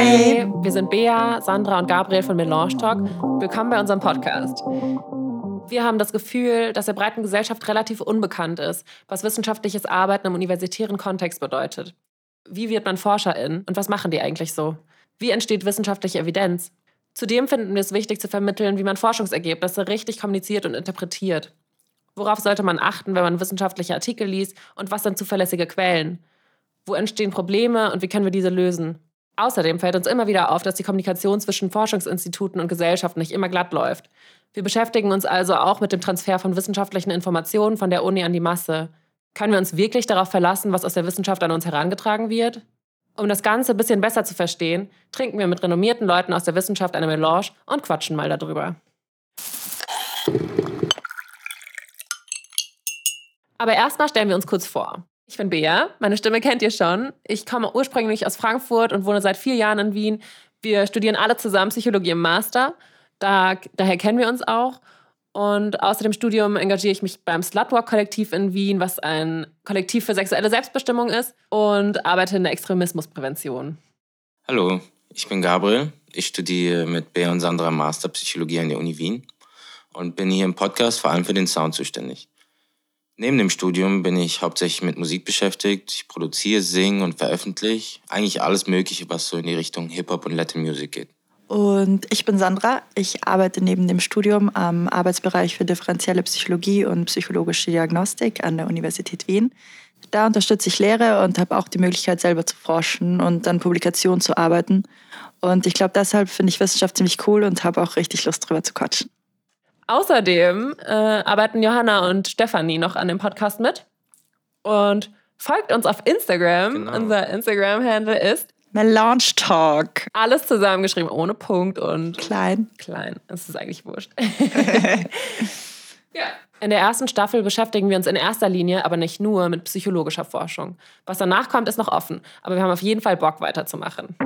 Hi! Wir sind Bea, Sandra und Gabriel von Melange Talk. Willkommen bei unserem Podcast. Wir haben das Gefühl, dass der breiten Gesellschaft relativ unbekannt ist, was wissenschaftliches Arbeiten im universitären Kontext bedeutet. Wie wird man ForscherIn und was machen die eigentlich so? Wie entsteht wissenschaftliche Evidenz? Zudem finden wir es wichtig zu vermitteln, wie man Forschungsergebnisse richtig kommuniziert und interpretiert. Worauf sollte man achten, wenn man wissenschaftliche Artikel liest und was sind zuverlässige Quellen? Wo entstehen Probleme und wie können wir diese lösen? Außerdem fällt uns immer wieder auf, dass die Kommunikation zwischen Forschungsinstituten und Gesellschaft nicht immer glatt läuft. Wir beschäftigen uns also auch mit dem Transfer von wissenschaftlichen Informationen von der Uni an die Masse. Können wir uns wirklich darauf verlassen, was aus der Wissenschaft an uns herangetragen wird? Um das Ganze ein bisschen besser zu verstehen, trinken wir mit renommierten Leuten aus der Wissenschaft eine Melange und quatschen mal darüber. Aber erstmal stellen wir uns kurz vor. Ich bin Bea, meine Stimme kennt ihr schon. Ich komme ursprünglich aus Frankfurt und wohne seit vier Jahren in Wien. Wir studieren alle zusammen Psychologie im Master. Da, daher kennen wir uns auch. Und außer dem Studium engagiere ich mich beim Slutwalk-Kollektiv in Wien, was ein Kollektiv für sexuelle Selbstbestimmung ist, und arbeite in der Extremismusprävention. Hallo, ich bin Gabriel. Ich studiere mit Bea und Sandra Master Psychologie an der Uni Wien und bin hier im Podcast vor allem für den Sound zuständig. Neben dem Studium bin ich hauptsächlich mit Musik beschäftigt. Ich produziere, singe und veröffentliche eigentlich alles Mögliche, was so in die Richtung Hip-Hop und Latin Music geht. Und ich bin Sandra. Ich arbeite neben dem Studium am Arbeitsbereich für differenzielle Psychologie und psychologische Diagnostik an der Universität Wien. Da unterstütze ich Lehre und habe auch die Möglichkeit, selber zu forschen und an Publikationen zu arbeiten. Und ich glaube, deshalb finde ich Wissenschaft ziemlich cool und habe auch richtig Lust, drüber zu quatschen. Außerdem äh, arbeiten Johanna und Stefanie noch an dem Podcast mit. Und folgt uns auf Instagram. Genau. Unser Instagram-Handle ist Melange Talk. Alles zusammengeschrieben, ohne Punkt und klein. Klein. Das ist eigentlich wurscht. ja. In der ersten Staffel beschäftigen wir uns in erster Linie, aber nicht nur, mit psychologischer Forschung. Was danach kommt, ist noch offen. Aber wir haben auf jeden Fall Bock, weiterzumachen.